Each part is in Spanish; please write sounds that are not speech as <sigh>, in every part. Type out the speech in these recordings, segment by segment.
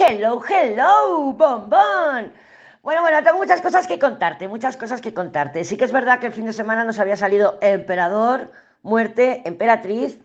Hello, hello, bombón. Bueno, bueno, tengo muchas cosas que contarte, muchas cosas que contarte. Sí que es verdad que el fin de semana nos había salido Emperador, Muerte, Emperatriz.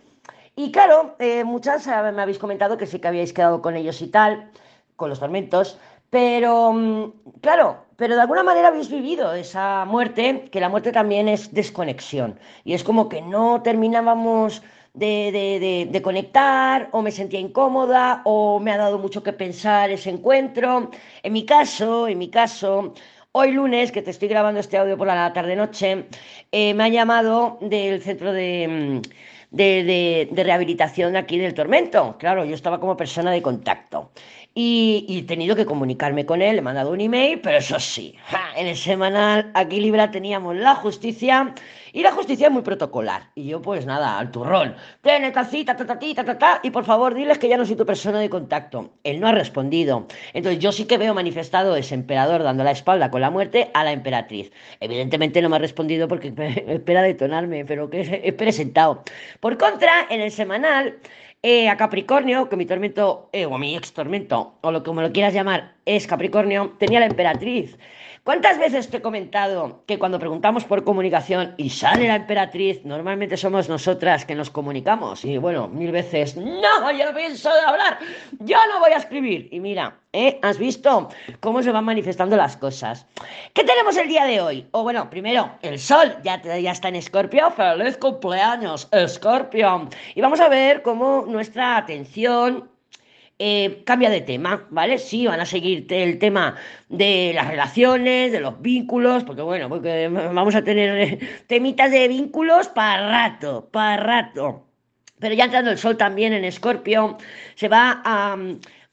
Y claro, eh, muchas eh, me habéis comentado que sí que habíais quedado con ellos y tal, con los tormentos. Pero, mm, claro, pero de alguna manera habéis vivido esa muerte, que la muerte también es desconexión. Y es como que no terminábamos de, conectar, o me sentía incómoda, o me ha dado mucho que pensar ese encuentro. En mi caso, en mi caso, hoy lunes, que te estoy grabando este audio por la tarde-noche, eh, me ha llamado del centro de, de, de, rehabilitación aquí del Tormento. Claro, yo estaba como persona de contacto. Y, he tenido que comunicarme con él, he mandado un email, pero eso sí, en el semanal aquí Libra teníamos la justicia y la justicia es muy protocolar. Y yo, pues nada, al turrón, plena ta, ta, ta, ta, ta, y por favor diles que ya no soy tu persona de contacto. Él no ha respondido. Entonces yo sí que veo manifestado ese emperador dando la espalda con la muerte a la emperatriz. Evidentemente no me ha respondido porque <laughs> espera detonarme, pero que he presentado. Por contra, en el semanal eh, a Capricornio, que mi tormento, eh, o mi ex tormento, o lo me lo quieras llamar, es Capricornio, tenía la emperatriz. ¿Cuántas veces te he comentado que cuando preguntamos por comunicación y sale la emperatriz, normalmente somos nosotras que nos comunicamos? Y bueno, mil veces, no, yo no pienso de hablar, yo no voy a escribir. Y mira, ¿eh? ¿has visto cómo se van manifestando las cosas? ¿Qué tenemos el día de hoy? O bueno, primero, el sol ya, ya está en Escorpio. ¡Feliz cumpleaños, Escorpio! Y vamos a ver cómo nuestra atención eh, cambia de tema, ¿vale? Sí, van a seguir el tema de las relaciones, de los vínculos, porque bueno, porque vamos a tener eh, temitas de vínculos para rato, para rato. Pero ya entrando el sol también en Escorpio, se va a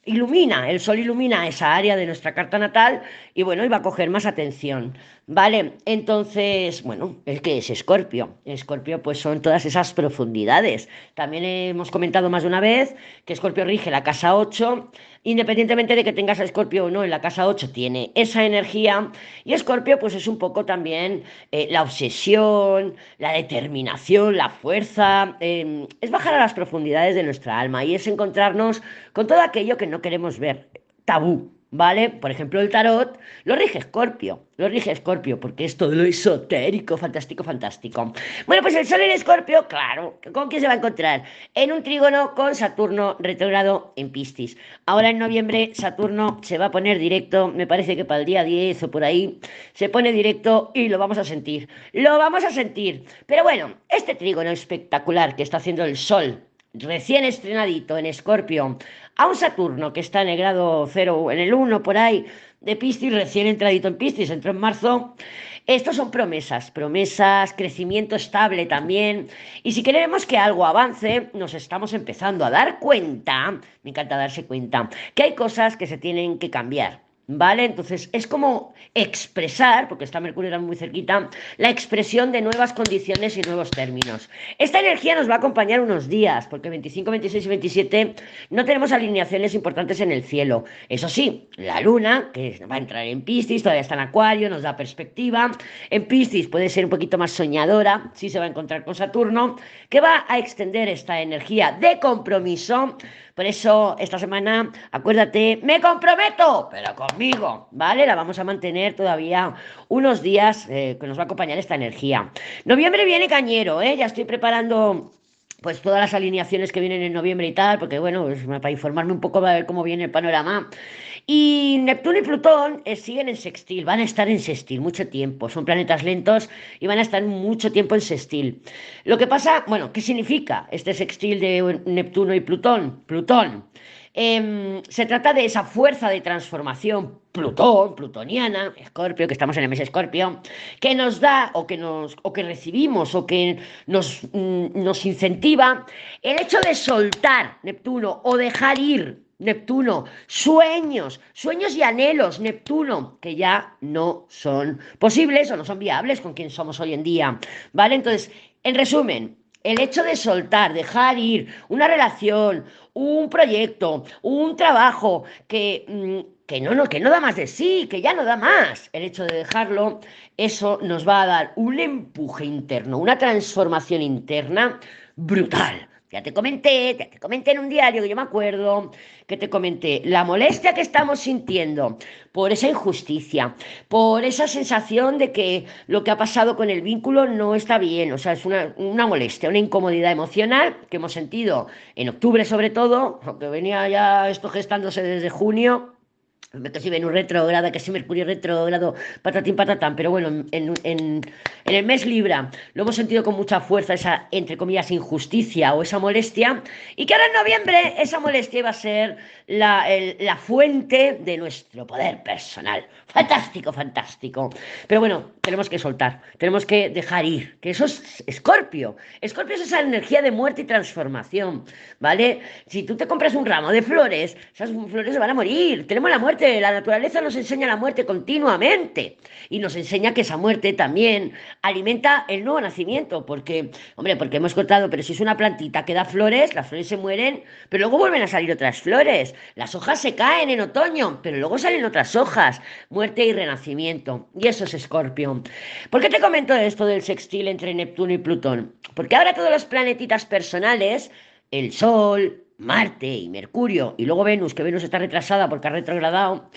ilumina, el sol ilumina esa área de nuestra carta natal y bueno, iba a coger más atención, ¿vale? Entonces, bueno, el que es Escorpio. Escorpio pues son todas esas profundidades. También hemos comentado más de una vez que Escorpio rige la casa 8 independientemente de que tengas a Escorpio o no, en la casa 8 tiene esa energía y Escorpio pues es un poco también eh, la obsesión, la determinación, la fuerza, em, es bajar a las profundidades de nuestra alma y es encontrarnos con todo aquello que no queremos ver, tabú, ¿vale? Por ejemplo, el tarot lo rige Escorpio, lo rige Escorpio, porque es todo lo esotérico, fantástico, fantástico. Bueno, pues el Sol en Escorpio, claro, ¿con quién se va a encontrar? En un trígono con Saturno retrogrado en Piscis. Ahora en noviembre Saturno se va a poner directo, me parece que para el día 10 o por ahí, se pone directo y lo vamos a sentir. Lo vamos a sentir. Pero bueno, este trígono espectacular que está haciendo el Sol recién estrenadito en Escorpio, a un Saturno que está en el grado 0, en el 1 por ahí de Piscis, recién entradito en Piscis, entró en marzo. Estos son promesas, promesas, crecimiento estable también. Y si queremos que algo avance, nos estamos empezando a dar cuenta, me encanta darse cuenta, que hay cosas que se tienen que cambiar ¿Vale? Entonces es como expresar, porque está Mercurio muy cerquita, la expresión de nuevas condiciones y nuevos términos. Esta energía nos va a acompañar unos días, porque 25, 26 y 27 no tenemos alineaciones importantes en el cielo. Eso sí, la luna, que va a entrar en Piscis, todavía está en Acuario, nos da perspectiva. En Piscis puede ser un poquito más soñadora, sí se va a encontrar con Saturno, que va a extender esta energía de compromiso por eso, esta semana, acuérdate, me comprometo, pero conmigo, ¿vale? La vamos a mantener todavía unos días eh, que nos va a acompañar esta energía. Noviembre viene cañero, ¿eh? Ya estoy preparando pues todas las alineaciones que vienen en noviembre y tal, porque bueno, para informarme un poco, a ver cómo viene el panorama. Y Neptuno y Plutón eh, siguen en sextil, van a estar en sextil mucho tiempo, son planetas lentos y van a estar mucho tiempo en sextil. Lo que pasa, bueno, ¿qué significa este sextil de Neptuno y Plutón? Plutón. Em, se trata de esa fuerza de transformación Plutón, plutoniana, Escorpio, que estamos en el mes Escorpio, que nos da o que nos o que recibimos o que nos, mm, nos incentiva el hecho de soltar Neptuno o dejar ir Neptuno, sueños, sueños y anhelos, Neptuno, que ya no son posibles o no son viables con quien somos hoy en día. ¿Vale? Entonces, en resumen, el hecho de soltar, dejar ir una relación, un proyecto, un trabajo que, mm, que, no, no, que no da más de sí, que ya no da más, el hecho de dejarlo, eso nos va a dar un empuje interno, una transformación interna brutal Ya te comenté, ya te comenté en un diario que yo me acuerdo, que te comenté la molestia que estamos sintiendo por esa injusticia, por esa sensación de que lo que ha pasado con el vínculo no está bien, o sea, es una, una molestia, una incomodidad emocional que hemos sentido en octubre sobre todo, aunque venía ya esto gestándose desde junio, que si Venus retrógrada, que si Mercurio retrógrado, patatín patatán, pero bueno, en, en, en, el mes Libra lo hemos sentido con mucha fuerza, esa, entre comillas, injusticia o esa molestia, y que ahora en noviembre esa molestia iba a ser la, la fuente de nuestro poder personal. Fantástico, fantástico. Pero bueno, tenemos que soltar, tenemos que dejar ir, que eso es Escorpio. Escorpio es esa energía de muerte y transformación, ¿vale? Si tú te compras un ramo de flores, esas flores van a morir, tenemos la la naturaleza nos enseña la muerte continuamente y nos enseña que esa muerte también alimenta el nuevo nacimiento, porque, hombre, porque hemos cortado, pero si es una plantita que da flores, las flores se mueren, pero luego vuelven a salir otras flores, las hojas se caen en otoño, pero luego salen otras hojas, muerte y renacimiento, y eso es Escorpio. ¿Por qué te comento esto del sextil entre Neptuno y Plutón? Porque ahora todos los planetitas personales, el Sol, Marte y Mercurio, y luego Venus, que Venus está retrasada porque ha retrogradado,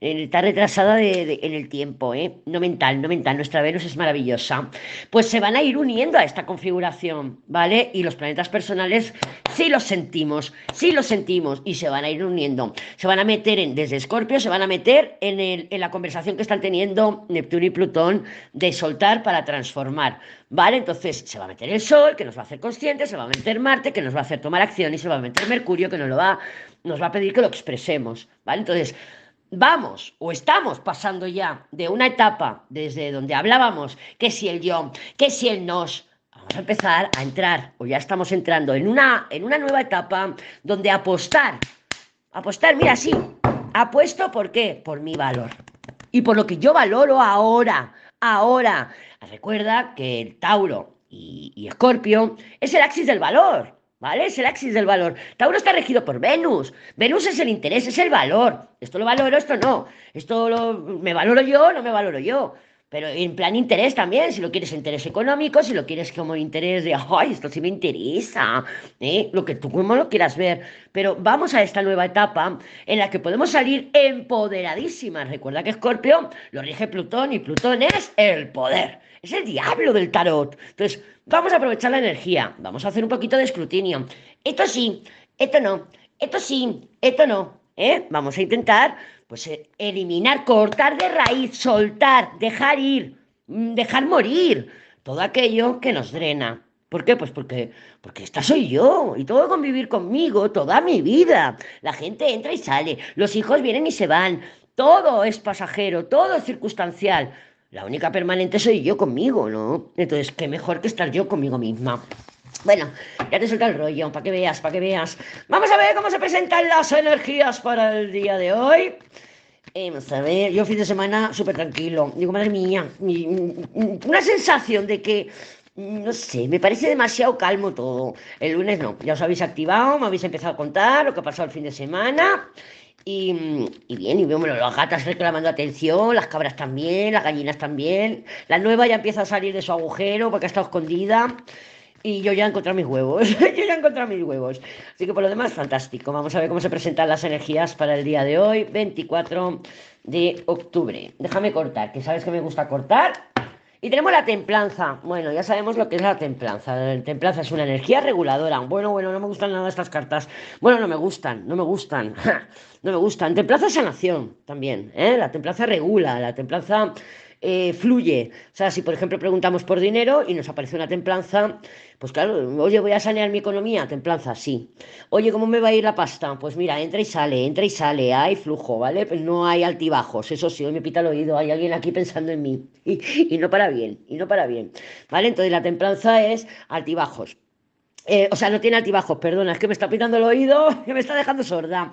está retrasada de, en el tiempo, ¿eh? no mental, no mental, nuestra Venus es maravillosa, pues se van a ir uniendo a esta configuración, ¿vale? Y los planetas personales sí los sentimos, sí los sentimos y se van a ir uniendo, se van a meter en, desde Escorpio, se van a meter en, el, en la conversación que están teniendo Neptuno y Plutón de soltar para transformar, ¿vale? Entonces se va a meter el Sol, que nos va a hacer conscientes, se va a meter Marte, que nos va a hacer tomar acción y se va a meter Mercurio, que nos, lo va, nos va a pedir que lo expresemos, ¿vale? Entonces, vamos o estamos pasando ya de una etapa desde donde hablábamos que si el yo, que si el nos, vamos a empezar a entrar o ya estamos entrando en una, en una nueva etapa donde apostar, apostar, mira, sí, apuesto por qué, por mi valor y por lo que yo valoro ahora, ahora. Recuerda que el Tauro y, y Escorpio es el axis del valor. ¿Vale? Es el axis del valor. Tauro está regido por Venus. Venus es el interés, es el valor. Esto lo valoro, esto no. Esto lo, me valoro yo, no me valoro yo. Pero en plan interés también, si lo quieres interés económico, si lo quieres como interés de, ay, esto sí me interesa, ¿eh? lo que tú como lo quieras ver. Pero vamos a esta nueva etapa en la que podemos salir empoderadísimas. Recuerda que Escorpio lo rige Plutón y Plutón es el poder. Es el diablo del tarot. Entonces, vamos a aprovechar la energía. Vamos a hacer un poquito de escrutinio. Esto sí, esto no. Esto sí, esto no. ¿eh? Vamos a intentar, pues, eh, eliminar, cortar de raíz, soltar, dejar ir, dejar morir todo aquello que nos drena. ¿Por qué? Pues porque, porque esta soy yo y todo convivir conmigo toda mi vida. La gente entra y sale, los hijos vienen y se van, todo es pasajero, todo es circunstancial. La única permanente soy yo conmigo, ¿no? Entonces, qué mejor que estar yo conmigo misma. Bueno, ya te suelta el rollo, para que veas, para que veas. Vamos a ver cómo se presentan las energías para el día de hoy. Eh, vamos a ver, yo fin de semana súper tranquilo. Digo, madre mía, una sensación de que, no sé, me parece demasiado calmo todo. El lunes no, ya os habéis activado, me habéis empezado a contar lo que ha pasado el fin de semana. Y, bien, y vemos las gatas reclamando atención, las cabras también, las gallinas también. La nueva ya empieza a salir de su agujero porque ha estado escondida. Y yo ya he encontrado mis huevos. <laughs> yo ya he encontrado mis huevos. Así que por lo demás, fantástico. Vamos a ver cómo se presentan las energías para el día de hoy, 24 de octubre. Déjame cortar, que sabes que me gusta cortar. Y tenemos la templanza. Bueno, ya sabemos lo que es la templanza. La templanza es una energía reguladora. Bueno, bueno, no me gustan nada estas cartas. Bueno, no me gustan, no me gustan. <laughs> no me gustan. Templanza sanación también. ¿eh? La templanza regula, la templanza eh, fluye. O sea, si por ejemplo preguntamos por dinero y nos aparece una templanza, pues claro, oye, voy a sanear mi economía, templanza, sí. Oye, ¿cómo me va a ir la pasta? Pues mira, entra y sale, entra y sale, hay flujo, ¿vale? Pues no hay altibajos, eso sí, hoy me pita el oído, hay alguien aquí pensando en mí y, <laughs> y no para bien, y no para bien, ¿vale? Entonces la templanza es altibajos. Eh, o sea, no tiene altibajos, perdona, es que me está pitando el oído, <laughs> que me está dejando sorda.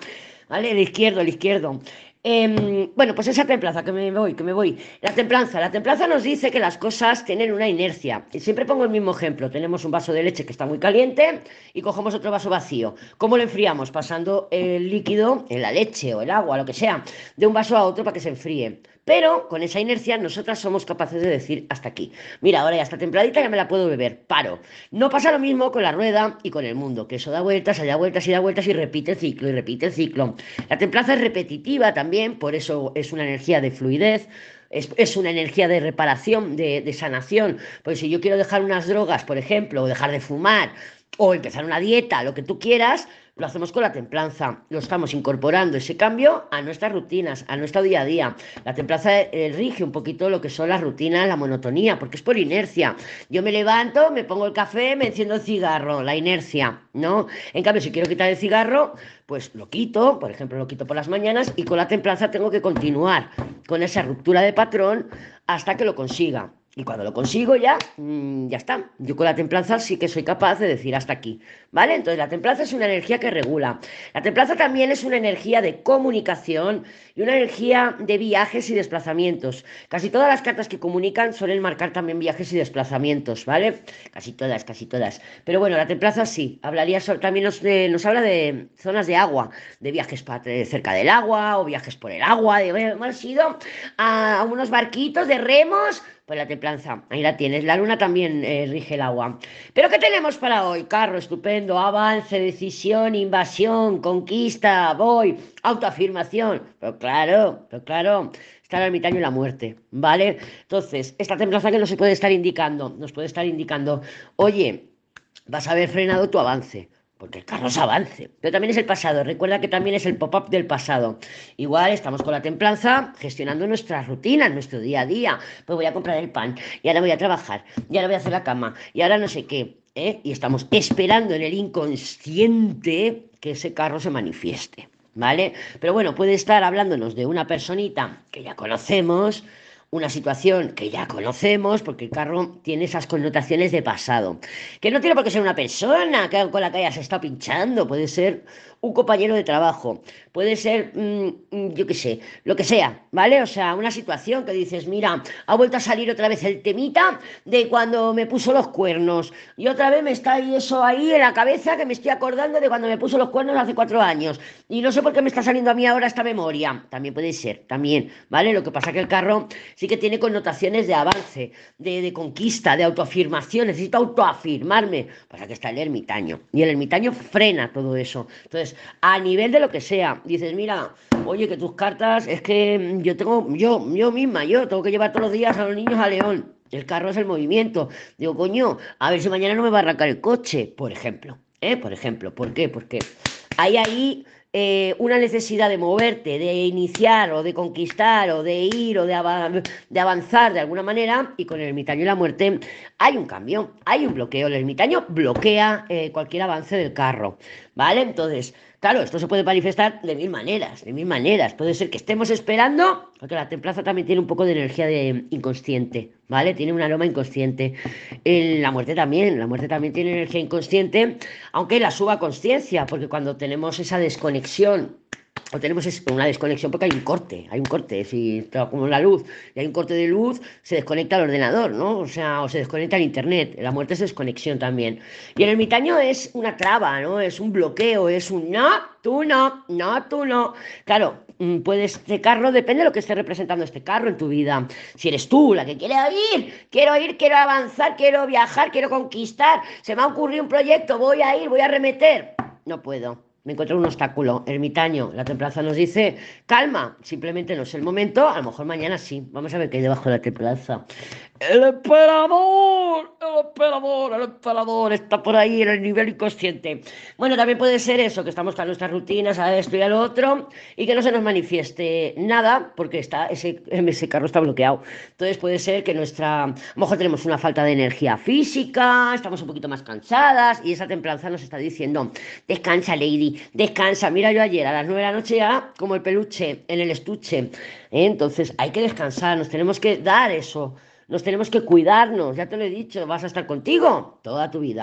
¿Vale? El izquierdo, el izquierdo. Eh, bueno, pues esa templanza, que me voy, que me voy. La templanza, la templanza nos dice que las cosas tienen una inercia. Y siempre pongo el mismo ejemplo. Tenemos un vaso de leche que está muy caliente y cogemos otro vaso vacío. ¿Cómo lo enfriamos? Pasando el líquido en la leche o el agua, lo que sea, de un vaso a otro para que se enfríe. Pero con esa inercia nosotras somos capaces de decir hasta aquí. Mira, ahora ya está templadita, ya me la puedo beber, paro. No pasa lo mismo con la rueda y con el mundo, que eso da vueltas, da vueltas y da vueltas y repite el ciclo y repite el ciclo. La templaza es repetitiva también, por eso es una energía de fluidez. Es, una energía de reparación, de, de sanación. Pues si yo quiero dejar unas drogas, por ejemplo, o dejar de fumar, o empezar una dieta, lo que tú quieras, lo hacemos con la templanza. Lo estamos incorporando ese cambio a nuestras rutinas, a nuestro día a día. La templanza eh, rige un poquito lo que son las rutinas, la monotonía, porque es por inercia. Yo me levanto, me pongo el café, me enciendo el cigarro, la inercia, ¿no? En cambio, si quiero quitar el cigarro, pues lo quito, por ejemplo, lo quito por las mañanas y con la templanza tengo que continuar con esa ruptura de patrón hasta que lo consiga. Y cuando lo consigo ya, mm, ya está. Yo con la templanza sí que soy capaz de decir hasta aquí. ¿Vale? Entonces la templanza es una energía que regula. La templanza también es una energía de comunicación y una energía de viajes y desplazamientos. Casi todas las cartas que comunican suelen marcar también viajes y desplazamientos, ¿vale? Casi todas, casi todas. Pero bueno, la templanza sí. Hablaría también nos, nos habla de zonas de agua, de viajes cerca del agua o viajes por el agua. De, hemos ido a unos barquitos de remos pues la templanza, ahí la tienes. La luna también eh, rige el agua. Pero ¿qué tenemos para hoy? Carro, estupendo, avance, decisión, invasión, conquista, voy, autoafirmación. Pero claro, pero claro, está el ermitaño y la muerte, ¿vale? Entonces, esta templanza que nos puede estar indicando, nos puede estar indicando, oye, vas a haber frenado tu avance porque el carro es avance, pero también es el pasado. Recuerda que también es el pop-up del pasado. Igual estamos con la templanza gestionando nuestras rutinas, nuestro día a día. Pues voy a comprar el pan, y ahora voy a trabajar, y ahora voy a hacer la cama, y ahora no sé qué. ¿eh? Y estamos esperando en el inconsciente que ese carro se manifieste. ¿Vale? Pero bueno, puede estar hablándonos de una personita que ya conocemos, una situación que ya conocemos, porque el carro tiene esas connotaciones de pasado, que no tiene por qué ser una persona con la que hayas estado pinchando, puede ser un compañero de trabajo, puede ser, mm, yo qué sé, lo que sea, ¿vale? O sea, una situación que dices, mira, ha vuelto a salir otra vez el temita de cuando me puso los cuernos, y otra vez me está ahí eso ahí en la cabeza que me estoy acordando de cuando me puso los cuernos hace cuatro años, y no sé por qué me está saliendo a mí ahora esta memoria, también puede ser, también, ¿vale? Lo que pasa que el carro sí que tiene connotaciones de avance, de, de conquista, de autoafirmación, necesito autoafirmarme, pasa que está el ermitaño, y el ermitaño frena todo eso, entonces, a nivel de lo que sea, dices, mira, oye, que tus cartas, es que yo tengo, yo, yo misma, yo tengo que llevar todos los días a los niños a León. El carro es el movimiento. Digo, coño, a ver si mañana no me va a arrancar el coche, por ejemplo. ¿Eh? Por ejemplo, ¿por qué? Porque hay ahí eh, una necesidad de moverte, de iniciar o de conquistar o de ir o de, avanzar de alguna manera y con el ermitaño y la muerte hay un cambio, hay un bloqueo. El ermitaño bloquea eh, cualquier avance del carro, ¿vale? Entonces, Claro, esto se puede manifestar de mil maneras, de mil maneras. Puede ser que estemos esperando, porque la templaza también tiene un poco de energía de inconsciente, ¿vale? Tiene un aroma inconsciente. la muerte también, la muerte también tiene energía inconsciente, aunque la suba conciencia, porque cuando tenemos esa desconexión o tenemos una desconexión porque hay un corte, hay un corte, si como la luz y hay un corte de luz, se desconecta el ordenador, ¿no? O sea, o se desconecta el internet, la muerte es desconexión también. Y el ermitaño es una traba, ¿no? Es un bloqueo, es un no, tú no, no, tú no. Claro, mm, puedes, este carro depende de lo que esté representando este carro en tu vida. Si eres tú la que quiere ir, quiero ir, quiero avanzar, quiero viajar, quiero conquistar, se me ha ocurrido un proyecto, voy a ir, voy a remeter. No puedo me encontré un obstáculo, ermitaño. La templanza nos dice, calma, simplemente no es el momento, a lo mejor mañana sí. Vamos a ver qué hay debajo de la templanza. El emperador, el emperador, el emperador está por ahí en el nivel inconsciente. Bueno, también puede ser eso, que estamos con nuestras rutinas, a esto y a lo otro, y que no se nos manifieste nada, porque está, ese, <laughs> ese carro está bloqueado. Entonces puede ser que nuestra, a lo mejor tenemos una falta de energía física, estamos un poquito más cansadas, y esa templanza nos está diciendo, descansa, Lady, descansa. Mira yo ayer a las nueve de la noche ya, como el peluche en el estuche. ¿eh? Entonces hay que descansar, nos tenemos que dar eso nos tenemos que cuidarnos, ya te lo he dicho, vas a estar contigo toda tu vida.